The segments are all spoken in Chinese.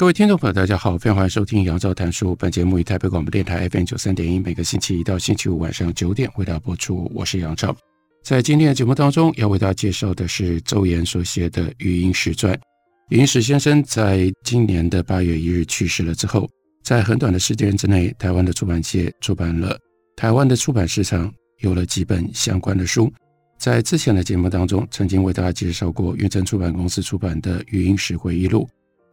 各位听众朋友，大家好，非常欢迎收听杨照谈书。本节目以台北广播电台 FM 九三点一，每个星期一到星期五晚上九点为大家播出。我是杨照，在今天的节目当中，要为大家介绍的是周延所写的《余英时传》。余英时先生在今年的八月一日去世了之后，在很短的时间之内，台湾的出版界出版了，台湾的出版市场有了几本相关的书。在之前的节目当中，曾经为大家介绍过远征出版公司出版的《余英时回忆录》。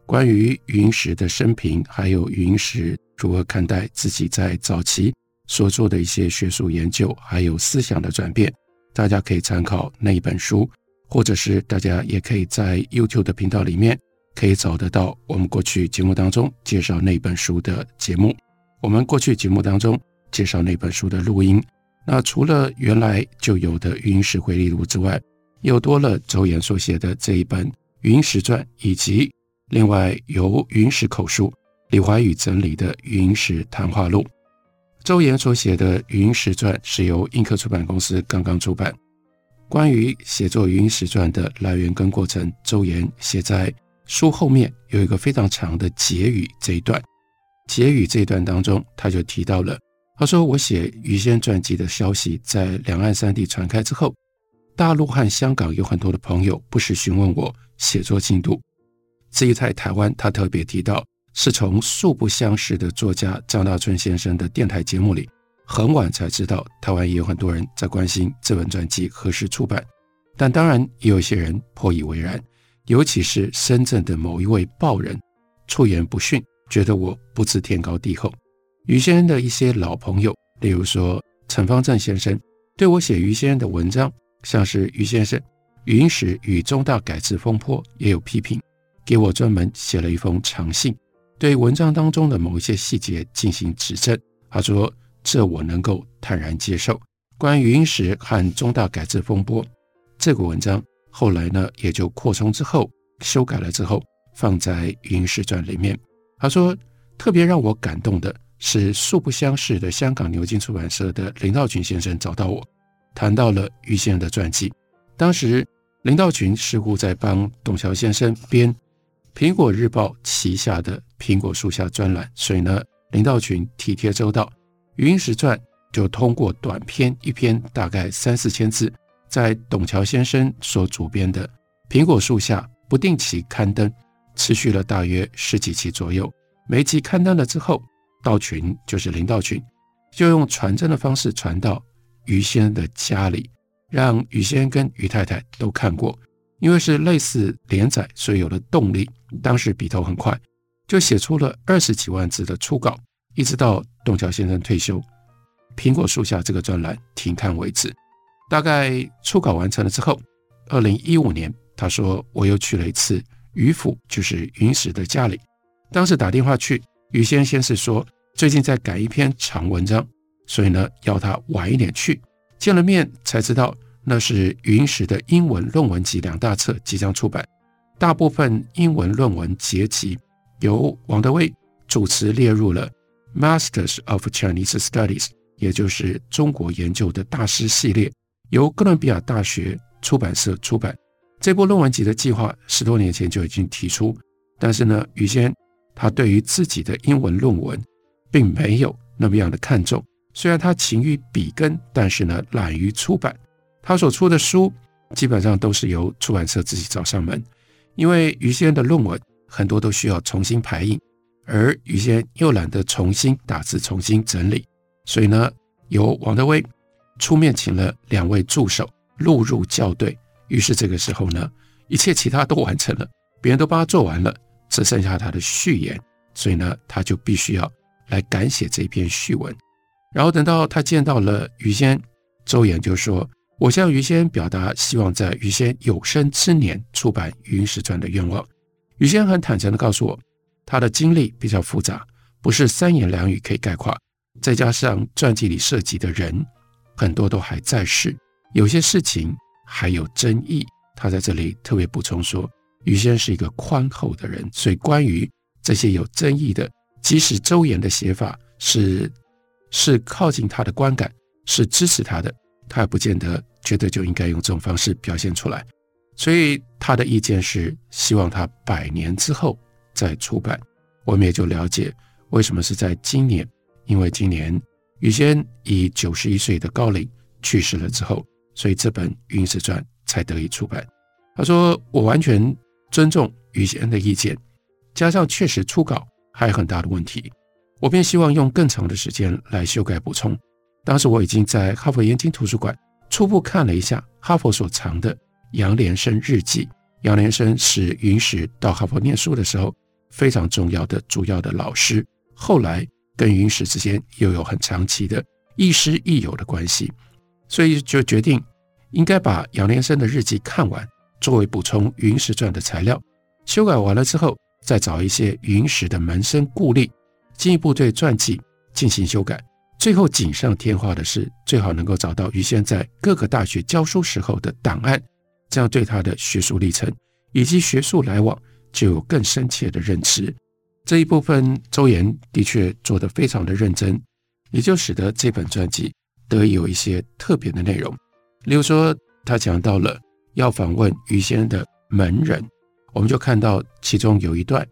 关于云石的生平，还有云石如何看待自己在早期所做的一些学术研究，还有思想的转变，大家可以参考那一本书，或者是大家也可以在 YouTube 的频道里面可以找得到我们过去节目当中介绍那本书的节目。我们过去节目当中介绍那本书的录音，那除了原来就有的云石回忆录之外，又多了周延所写的这一本《云石传》，以及。另外，由云石口述、李怀宇整理的《云石谈话录》，周岩所写的《云石传》是由印刻出版公司刚刚出版。关于写作《云石传》的来源跟过程，周岩写在书后面有一个非常长的结语这一段。结语这一段当中，他就提到了，他说：“我写于仙传记的消息在两岸三地传开之后，大陆和香港有很多的朋友不时询问我写作进度。”至于在台湾，他特别提到，是从素不相识的作家张大春先生的电台节目里，很晚才知道台湾也有很多人在关心这本传记何时出版。但当然，也有些人颇以为然，尤其是深圳的某一位报人，出言不逊，觉得我不知天高地厚。余先生的一些老朋友，例如说陈方正先生，对我写余先生的文章，像是余先生《云史与中大改制风波》，也有批评。给我专门写了一封长信，对文章当中的某一些细节进行指正。他说：“这我能够坦然接受。”关于余英时和中大改制风波这个文章，后来呢也就扩充之后修改了之后，放在《余英时传》里面。他说：“特别让我感动的是，素不相识的香港牛津出版社的林道群先生找到我，谈到了余先生的传记。当时林道群似乎在帮董桥先生编。”苹果日报旗下的苹果树下专栏，所以呢，林道群体贴周到，《余英时传》就通过短篇一篇，大概三四千字，在董桥先生所主编的苹果树下不定期刊登，持续了大约十几期左右。每期刊登了之后，道群就是林道群，就用传真的方式传到余先生的家里，让余先生跟余太太都看过。因为是类似连载，所以有了动力。当时笔头很快，就写出了二十几万字的初稿，一直到董桥先生退休，苹果树下这个专栏停刊为止。大概初稿完成了之后，二零一五年，他说我又去了一次于府，就是云石的家里。当时打电话去，于先生先是说最近在改一篇长文章，所以呢要他晚一点去。见了面才知道。那是云石的英文论文集两大册即将出版，大部分英文论文结集由王德威主持列入了 Masters of Chinese Studies，也就是中国研究的大师系列，由哥伦比亚大学出版社出版。这部论文集的计划十多年前就已经提出，但是呢，余先他对于自己的英文论文并没有那么样的看重，虽然他勤于笔耕，但是呢，懒于出版。他所出的书基本上都是由出版社自己找上门，因为于先的论文很多都需要重新排印，而于先又懒得重新打字、重新整理，所以呢，由王德威出面请了两位助手录入校对。于是这个时候呢，一切其他都完成了，别人都帮他做完了，只剩下他的序言，所以呢，他就必须要来赶写这篇序文。然后等到他见到了于先生，邹延就说。我向于先表达希望在于先有生之年出版《云石传》的愿望。于先很坦诚地告诉我，他的经历比较复杂，不是三言两语可以概括。再加上传记里涉及的人很多都还在世，有些事情还有争议。他在这里特别补充说，于先是一个宽厚的人，所以关于这些有争议的，即使周延的写法是是靠近他的观感，是支持他的，他也不见得觉得就应该用这种方式表现出来。所以他的意见是希望他百年之后再出版。我们也就了解为什么是在今年，因为今年于先以九十一岁的高龄去世了之后，所以这本《云石传》才得以出版。他说：“我完全尊重于先的意见，加上确实初稿还有很大的问题，我便希望用更长的时间来修改补充。当时我已经在哈佛燕京图书馆初步看了一下哈佛所藏的。”杨连生日记，杨连生是云石到哈佛念书的时候非常重要的主要的老师，后来跟云石之间又有很长期的亦师亦友的关系，所以就决定应该把杨连生的日记看完，作为补充云石传的材料。修改完了之后，再找一些云石的门生故吏，进一步对传记进行修改。最后锦上添花的是，最好能够找到于先在各个大学教书时候的档案。这样对他的学术历程以及学术来往就有更深切的认知。这一部分周延的确做得非常的认真，也就使得这本传记得以有一些特别的内容。例如说，他讲到了要访问于先的门人，我们就看到其中有一段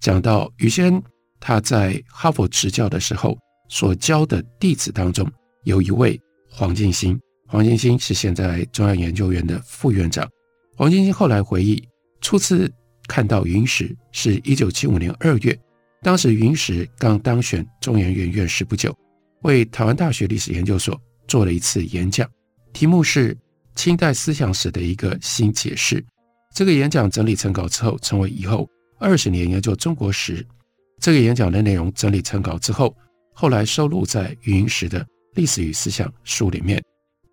讲到于先他在哈佛执教的时候所教的弟子当中有一位黄敬新。黄敬新是现在中央研究院的副院长。黄敬新后来回忆，初次看到云石是一九七五年二月，当时云石刚当选中研院院士不久，为台湾大学历史研究所做了一次演讲，题目是清代思想史的一个新解释。这个演讲整理成稿之后，成为以后二十年研究中国史。这个演讲的内容整理成稿之后，后来收录在云石的《历史与思想》书里面。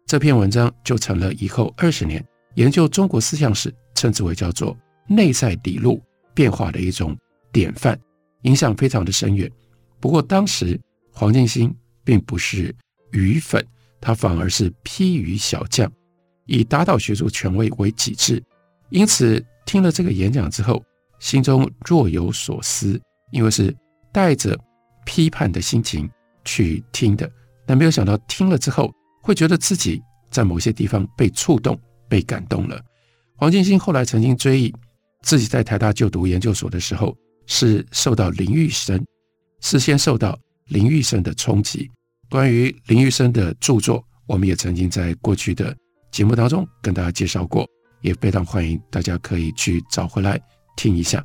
这篇文章就成了以后二十年研究中国思想史，称之为叫做内在底路变化的一种典范，影响非常的深远。不过当时黄敬新并不是鱼粉，他反而是批语小将，以打倒学术权威为己志。因此听了这个演讲之后，心中若有所思，因为是带着批判的心情去听的，但没有想到听了之后。会觉得自己在某些地方被触动、被感动了。黄敬新后来曾经追忆自己在台大就读研究所的时候，是受到林玉生，事先受到林玉生的冲击。关于林玉生的著作，我们也曾经在过去的节目当中跟大家介绍过，也非常欢迎大家可以去找回来听一下。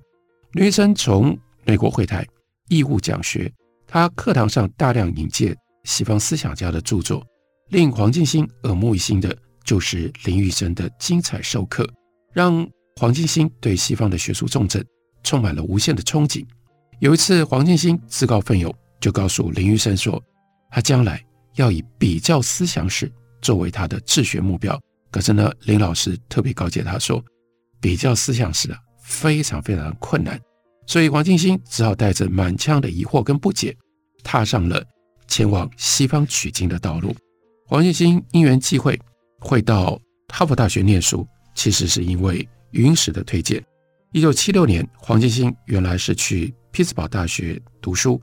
林玉生从美国回台义务讲学，他课堂上大量引介西方思想家的著作。令黄敬新耳目一新的就是林玉生的精彩授课，让黄敬新对西方的学术重镇充满了无限的憧憬。有一次，黄敬新自告奋勇，就告诉林玉生说，他将来要以比较思想史作为他的治学目标。可是呢，林老师特别告诫他说，比较思想史啊，非常非常困难。所以黄敬新只好带着满腔的疑惑跟不解，踏上了前往西方取经的道路。黄敬新因缘际会会到哈佛大学念书，其实是因为云石的推荐。一九七六年，黄敬新原来是去匹兹堡大学读书，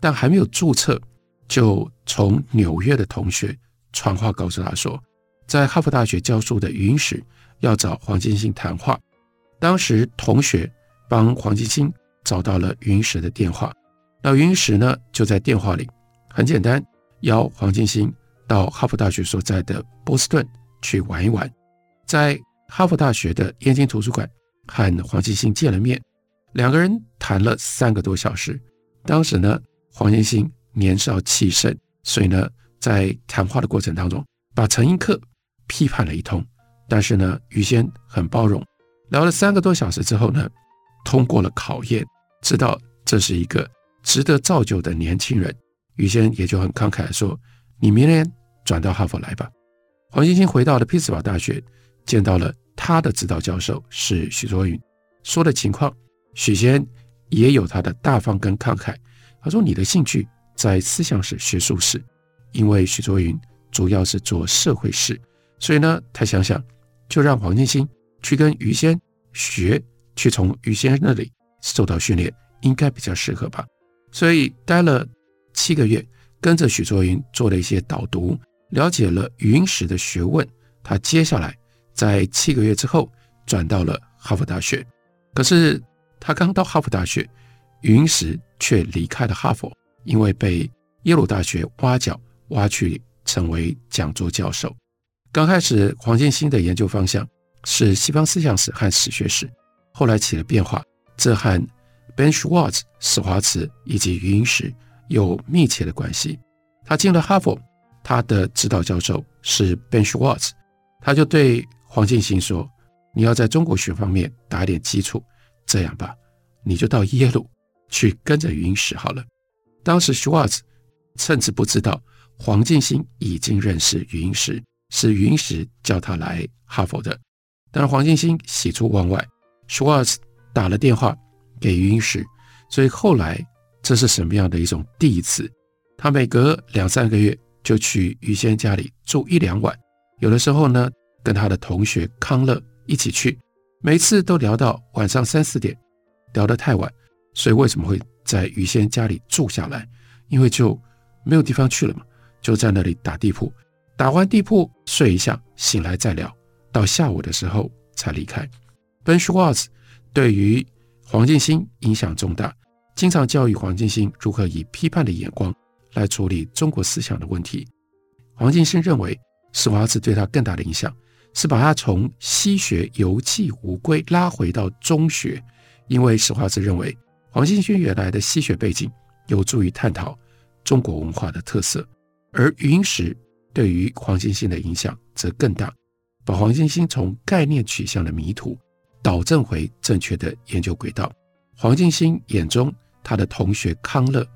但还没有注册，就从纽约的同学传话告诉他说，在哈佛大学教书的云石要找黄敬新谈话。当时同学帮黄敬新找到了云石的电话，那云石呢就在电话里很简单邀黄敬新。到哈佛大学所在的波士顿去玩一玩，在哈佛大学的燕京图书馆和黄敬新见了面，两个人谈了三个多小时。当时呢，黄敬新年少气盛，所以呢，在谈话的过程当中，把陈寅恪批判了一通。但是呢，于先很包容，聊了三个多小时之后呢，通过了考验，知道这是一个值得造就的年轻人。于先生也就很慷慨地说：“你明天。”转到哈佛来吧。黄欣欣回到了匹兹堡大学，见到了他的指导教授是许倬云，说的情况，许先也有他的大方跟慷慨。他说：“你的兴趣在思想史、学术史，因为许倬云主要是做社会史，所以呢，他想想就让黄进兴去跟于先学，去从于先生那里受到训练，应该比较适合吧。所以待了七个月，跟着许倬云做了一些导读，了解了语音史的学问。他接下来在七个月之后转到了哈佛大学，可是他刚到哈佛大学。”语音石却离开了哈佛，因为被耶鲁大学挖角，挖去成为讲座教授。刚开始，黄建新的研究方向是西方思想史和史学史，后来起了变化，这和 Ben Schwartz 史华茨以及语音石有密切的关系。他进了哈佛，他的指导教授是 Ben Schwartz，他就对黄建新说：“你要在中国学方面打点基础，这样吧，你就到耶鲁。”去跟着语音石好了。当时 Schwartz 甚至不知道黄建新已经认识语音石，是语音石叫他来哈佛的。但是黄建新喜出望外，Schwartz 打了电话给语音石，所以后来这是什么样的一种第一次？他每隔两三个月就去于先家里住一两晚，有的时候呢跟他的同学康乐一起去，每次都聊到晚上三四点，聊得太晚。所以为什么会在于先家里住下来？因为就没有地方去了嘛，就在那里打地铺，打完地铺睡一下，醒来再聊，到下午的时候才离开。Ben Schwartz 对于黄进兴影响重大，经常教育黄进兴如何以批判的眼光来处理中国思想的问题。黄进兴认为，史华茨对他更大的影响是把他从西学游记无归拉回到中学，因为史华茨认为。黄进兴原来的西学背景有助于探讨中国文化的特色，而语音石对于黄进兴的影响则更大，把黄进兴从概念取向的迷途导正回正确的研究轨道。黄金星眼中，他的同学康乐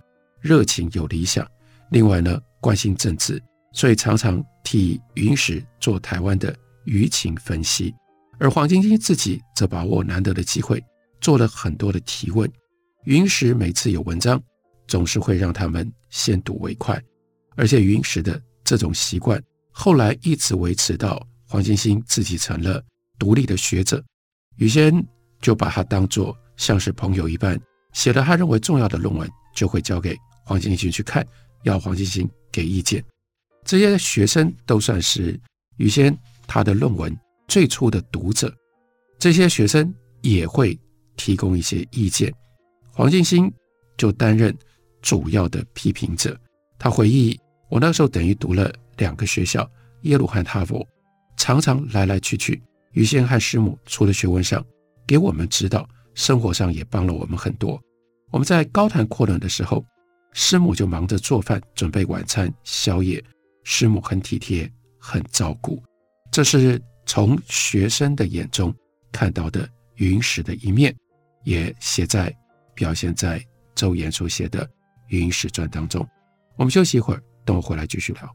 热情有理想，另外呢关心政治，所以常常替云石做台湾的舆情分析，而黄金星自己则把握难得的机会，做了很多的提问。云石每次有文章，总是会让他们先睹为快，而且云石的这种习惯，后来一直维持到黄金星自己成了独立的学者，于先就把他当作像是朋友一般，写了他认为重要的论文，就会交给黄进兴去看，要黄进兴给意见。这些学生都算是于先他的论文最初的读者，这些学生也会提供一些意见。黄进兴就担任主要的批评者。他回忆：“我那时候等于读了两个学校，耶鲁和哈佛，常常来来去去。于先和师母除了学问上给我们指导，生活上也帮了我们很多。我们在高谈阔论的时候，师母就忙着做饭、准备晚餐、宵夜。师母很体贴，很照顾。这是从学生的眼中看到的云石的一面，也写在。”表现在周延所写的《云石传》当中。我们休息一会儿，等我回来继续聊。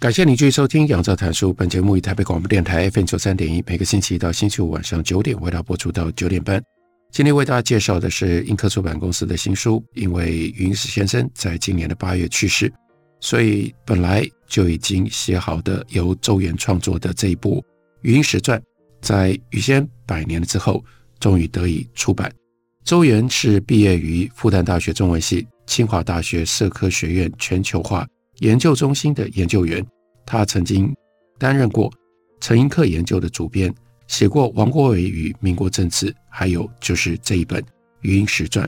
感谢您继续收听《杨照谈书》。本节目以台北广播电台 FM 九三点一，每个星期一到星期五晚上九点为大家播出到九点半。今天为大家介绍的是印刻出版公司的新书。因为云石先生在今年的八月去世，所以本来就已经写好的由周原创作的这一部《语音石传》，在于先百年了之后，终于得以出版。周原是毕业于复旦大学中文系、清华大学社科学院全球化研究中心的研究员，他曾经担任过陈寅恪研究的主编，写过王国维与民国政治，还有就是这一本《余英时传》。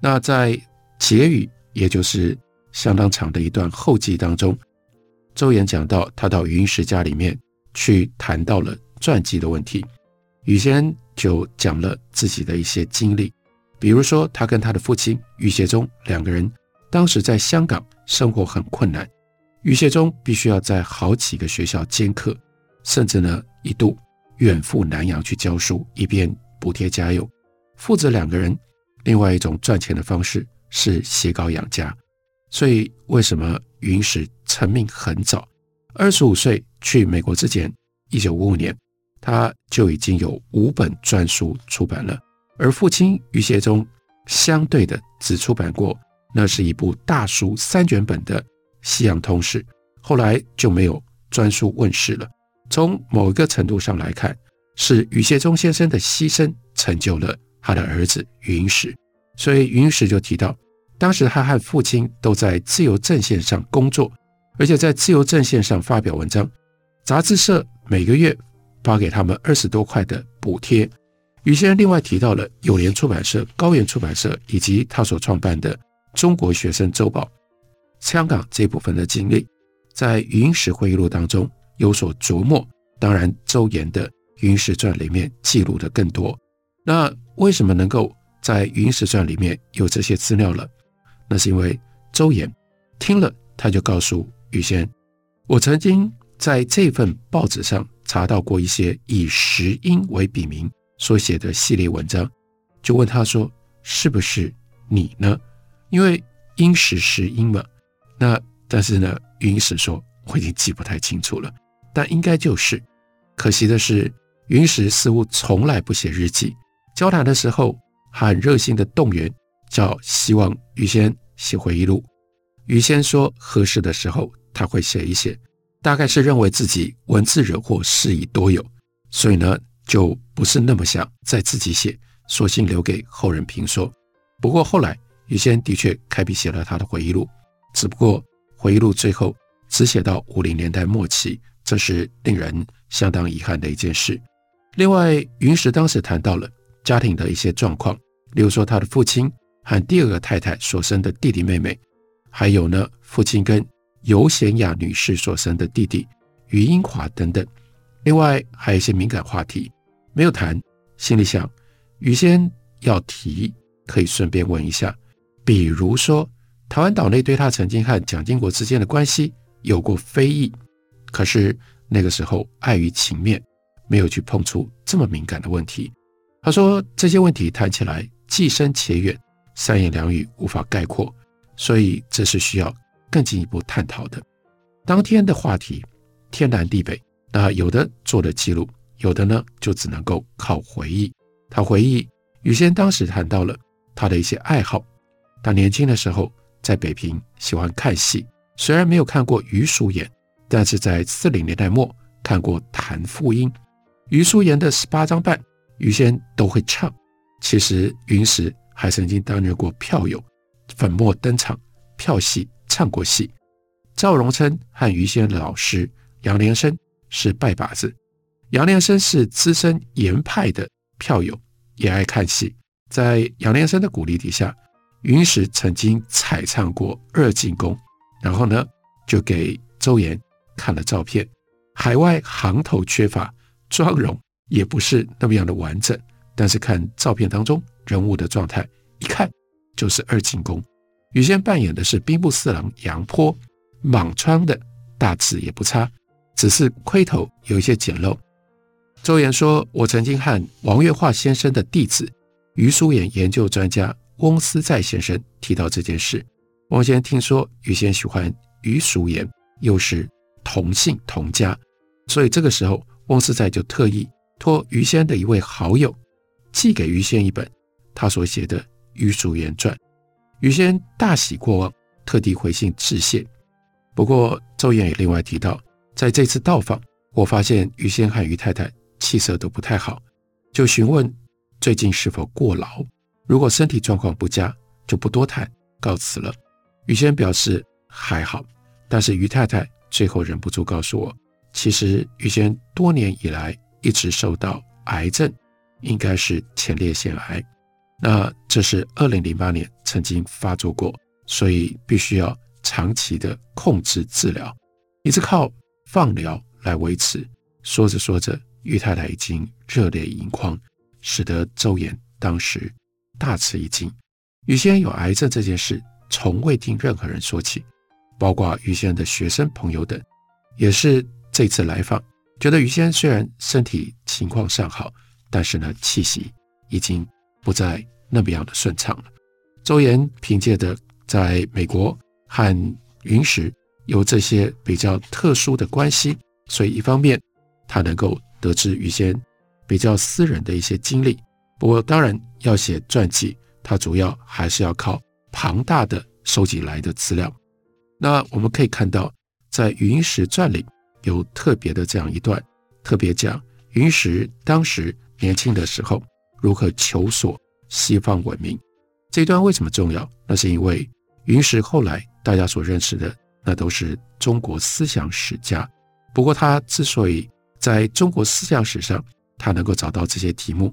那在结语，也就是相当长的一段后记当中，周岩讲到他到余英时家里面去谈到了传记的问题，余先就讲了自己的一些经历，比如说他跟他的父亲余谢中两个人。当时在香港生活很困难，余谢忠必须要在好几个学校兼课，甚至呢一度远赴南洋去教书，以便补贴家用。父子两个人，另外一种赚钱的方式是写稿养家。所以为什么云石成名很早？二十五岁去美国之前，一九五五年他就已经有五本专书出版了，而父亲余谢忠相对的只出版过。那是一部大书三卷本的《西洋通史》，后来就没有专书问世了。从某一个程度上来看，是余谢中先生的牺牲成就了他的儿子云石。所以云石就提到，当时他和父亲都在自由阵线上工作，而且在自由阵线上发表文章，杂志社每个月发给他们二十多块的补贴。余先生另外提到了友联出版社、高原出版社以及他所创办的。中国学生周报，香港这部分的经历，在余英时回忆录当中有所琢磨。当然，周岩的《余英时传》里面记录的更多。那为什么能够在《余英时传》里面有这些资料了？那是因为周岩听了，他就告诉于先，我曾经在这份报纸上查到过一些以石英为笔名所写的系列文章，就问他说：“是不是你呢？”因为英时石英嘛，那但是呢，余英时说我已经记不太清楚了，但应该就是。可惜的是，云石似乎从来不写日记，交谈的时候很热心的动员，叫希望于先写回忆录。于先说合适的时候他会写一写，大概是认为自己文字惹祸事已多有，所以呢就不是那么想再自己写，索性留给后人评说。不过后来。余先的确开笔写了他的回忆录，只不过回忆录最后只写到五零年代末期，这是令人相当遗憾的一件事。另外，云石当时谈到了家庭的一些状况，例如说他的父亲和第二个太太所生的弟弟妹妹，还有呢父亲跟尤贤雅女士所生的弟弟余英华等等。另外还有一些敏感话题没有谈，心里想余先要提，可以顺便问一下。比如说，台湾岛内对他曾经和蒋经国之间的关系有过非议，可是那个时候碍于情面，没有去碰触这么敏感的问题。他说这些问题谈起来既深且远，三言两语无法概括，所以这是需要更进一步探讨的。当天的话题天南地北，那有的做了记录，有的呢就只能够靠回忆。他回忆余先当时谈到了他的一些爱好。他年轻的时候在北平喜欢看戏，虽然没有看过余叔岩，但是在四零年代末看过谭富英、余叔岩的十八张半，余先都会唱。其实云石还曾经担任过票友，粉墨登场，票戏唱过戏。赵荣琛和于先的老师杨连生是拜把子，杨连生是资深严派的票友，也爱看戏。在杨连生的鼓励底下。云石曾经采唱过《二进宫》，然后呢，就给周岩看了照片。海外行头缺乏，妆容也不是那么样的完整，但是看照片当中人物的状态，一看就是《二进宫》。余先扮演的是兵部侍郎杨波，蟒川的大致也不差，只是盔头有一些简陋。周岩说：“我曾经和王月化先生的弟子余叔岩研究专家。”翁思在先生提到这件事，翁先生听说于先喜欢余叔岩，又是同姓同家，所以这个时候翁思在就特意托余先的一位好友寄给余先一本他所写的《余叔岩传》，于先大喜过望，特地回信致谢。不过周岩也另外提到，在这次到访，我发现于先和于太太气色都不太好，就询问最近是否过劳。如果身体状况不佳，就不多谈，告辞了。于先表示还好，但是于太太最后忍不住告诉我，其实于先多年以来一直受到癌症，应该是前列腺癌。那这是二零零八年曾经发作过，所以必须要长期的控制治疗，一直靠放疗来维持。说着说着，于太太已经热泪盈眶，使得周岩当时大吃一惊。于先生有癌症这件事，从未听任何人说起，包括于先生的学生朋友等，也是这次来访，觉得于先生虽然身体情况尚好，但是呢，气息已经。不再那么样的顺畅了。周岩凭借着在美国和云石有这些比较特殊的关系，所以一方面他能够得知于先比较私人的一些经历。不过当然要写传记，他主要还是要靠庞大的收集来的资料。那我们可以看到，在云石传里有特别的这样一段，特别讲云石当时年轻的时候。如何求索西方文明？这一段为什么重要？那是因为云石后来大家所认识的，那都是中国思想史家。不过他之所以在中国思想史上，他能够找到这些题目，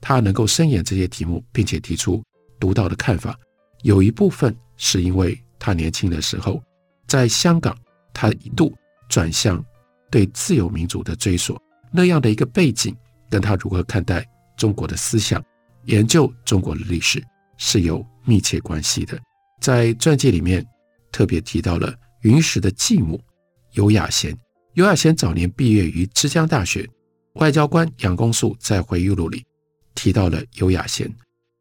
他能够深研这些题目，并且提出独到的看法，有一部分是因为他年轻的时候在香港，他一度转向对自由民主的追索，那样的一个背景，跟他如何看待。中国的思想，研究中国的历史是有密切关系的。在传记里面特别提到了云石的继母尤雅贤。尤雅贤早年毕业于之江大学，外交官杨公素在回忆录里提到了游雅贤。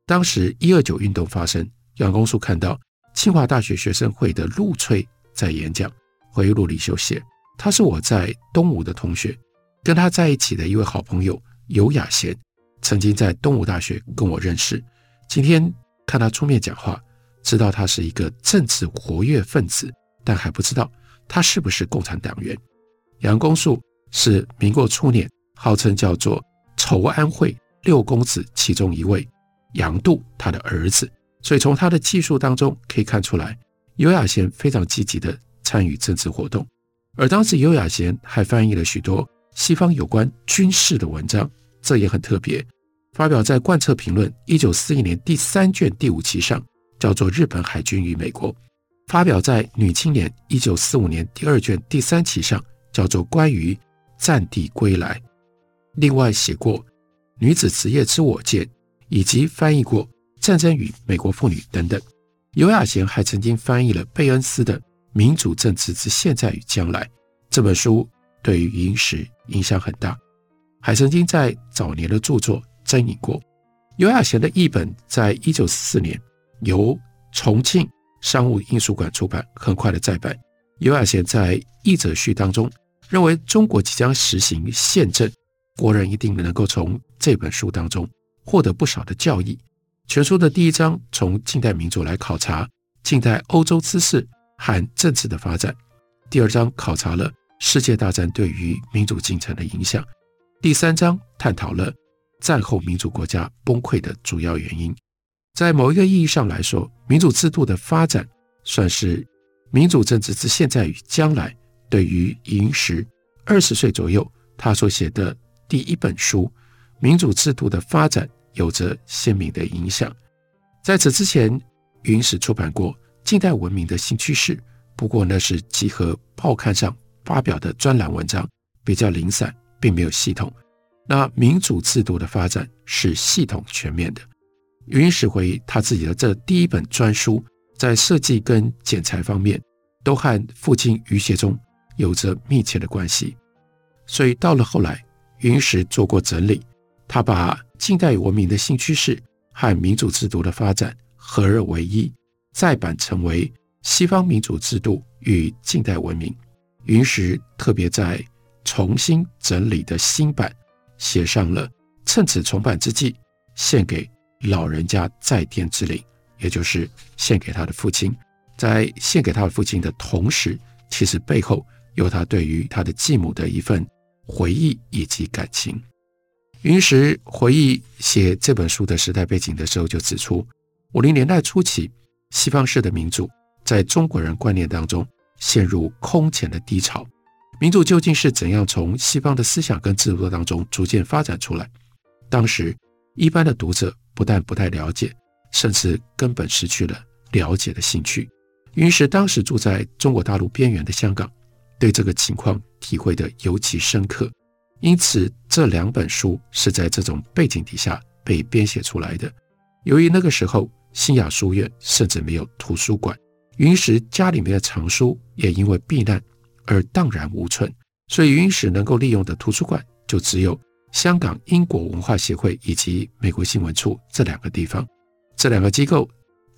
当时一二九运动发生，杨公素看到清华大学学生会的陆翠在演讲，回忆录里就写：“他是我在东吴的同学，跟他在一起的一位好朋友游雅贤。”曾经在东吴大学跟我认识，今天看他出面讲话，知道他是一个政治活跃分子，但还不知道他是不是共产党员。杨公素是民国初年号称叫做筹安会六公子其中一位，杨度他的儿子，所以从他的记述当中可以看出来，游雅贤非常积极地参与政治活动，而当时游雅贤还翻译了许多西方有关军事的文章，这也很特别。发表在《贯彻评论》一九四一年第三卷第五期上，叫做《日本海军与美国》；发表在《女青年》一九四五年第二卷第三期上，叫做《关于战地归来》。另外写过《女子职业之我见》，以及翻译过《战争与美国妇女》等等。尤雅贤还曾经翻译了贝恩斯的《民主政治之现在与将来》这本书，对于云石影响很大。还曾经在早年的著作。争议过，尤雅贤的译本在一九四四年由重庆商务印书馆出版，很快的再版。尤雅贤在译者序当中认为，中国即将实行宪政，国人一定能够从这本书当中获得不少的教益。全书的第一章从近代民主来考察近代欧洲知识和政治的发展，第二章考察了世界大战对于民主进程的影响，第三章探讨了。战后民主国家崩溃的主要原因，在某一个意义上来说，民主制度的发展算是民主政治之现在与将来对于云石二十岁左右他所写的第一本书《民主制度的发展》有着鲜明的影响。在此之前，云石出版过《近代文明的新趋势》，不过那是集合报刊上发表的专栏文章，比较零散，并没有系统。那民主制度的发展是系统全面的。云石回忆他自己的这第一本专书，在设计跟剪裁方面，都和父亲余学忠有着密切的关系。所以到了后来，云石做过整理，他把近代文明的新趋势和民主制度的发展合二为一，再版成为《西方民主制度与近代文明》。云石特别在重新整理的新版。写上了趁此重版之际，献给老人家在天之灵，也就是献给他的父亲。在献给他的父亲的同时，其实背后有他对于他的继母的一份回忆以及感情。云石回忆写这本书的时代背景的时候，就指出，五零年代初期，西方式的民主在中国人观念当中陷入空前的低潮。民主究竟是怎样从西方的思想跟制度当中逐渐发展出来？当时一般的读者不但不太了解，甚至根本失去了了解的兴趣。云石当时住在中国大陆边缘的香港，对这个情况体会得尤其深刻。因此，这两本书是在这种背景底下被编写出来的。由于那个时候新亚书院甚至没有图书馆，云石家里面的藏书也因为避难而荡然无存，所以云石能够利用的图书馆就只有香港英国文化协会以及美国新闻处这两个地方。这两个机构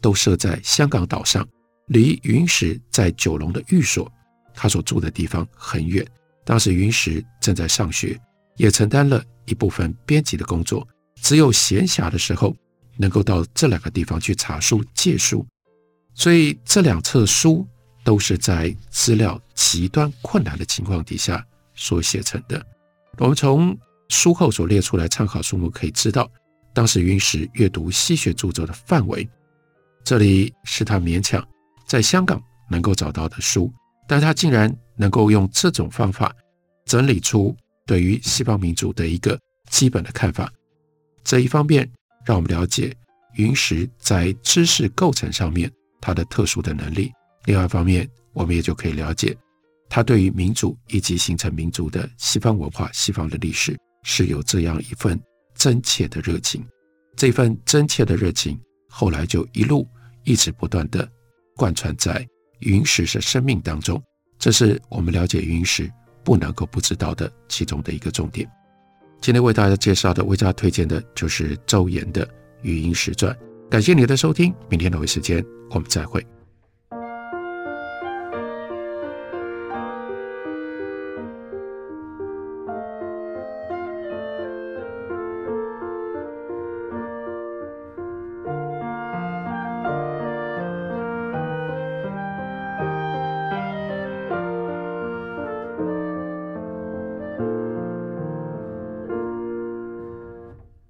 都设在香港岛上。离云石在九龙的寓所，他所住的地方很远。当时云石正在上学，也承担了一部分编辑的工作，只有闲暇的时候能够到这两个地方去查书借书。所以这两册书都是在资料极端困难的情况底下所写成的。我们从书后所列出来参考书目可以知道，当时云石阅读西学著作的范围，这里是他勉强。在香港能够找到的书，但他竟然能够用这种方法整理出对于西方民主的一个基本的看法。这一方面让我们了解云石在知识构成上面他的特殊的能力；另外一方面，我们也就可以了解他对于民主以及形成民主的西方文化、西方的历史是有这样一份真切的热情。这份真切的热情后来就一路一直不断的。贯穿在云石是生命当中，这是我们了解云石不能够不知道的其中的一个重点。今天为大家介绍的、为大家推荐的就是周岩的《与云石传》。感谢你的收听，明天同一时间我们再会。